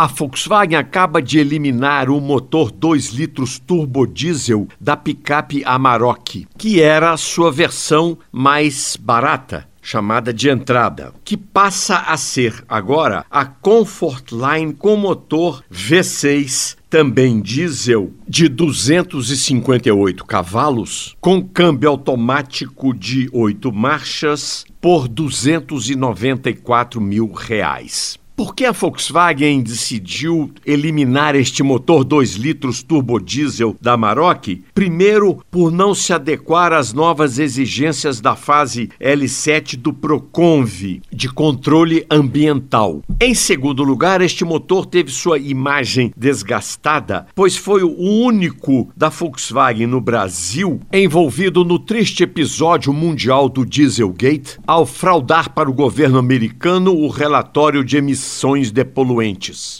A Volkswagen acaba de eliminar o motor 2 litros turbo diesel da picape Amarok, que era a sua versão mais barata chamada de entrada, que passa a ser agora a Comfort Line com motor V6 também diesel de 258 cavalos, com câmbio automático de 8 marchas por 294 mil reais. Por que a Volkswagen decidiu eliminar este motor 2 litros turbo diesel da Maroc? Primeiro, por não se adequar às novas exigências da fase L7 do Proconv, de controle ambiental. Em segundo lugar, este motor teve sua imagem desgastada, pois foi o único da Volkswagen no Brasil envolvido no triste episódio mundial do Dieselgate, ao fraudar para o governo americano o relatório de emissões de poluentes.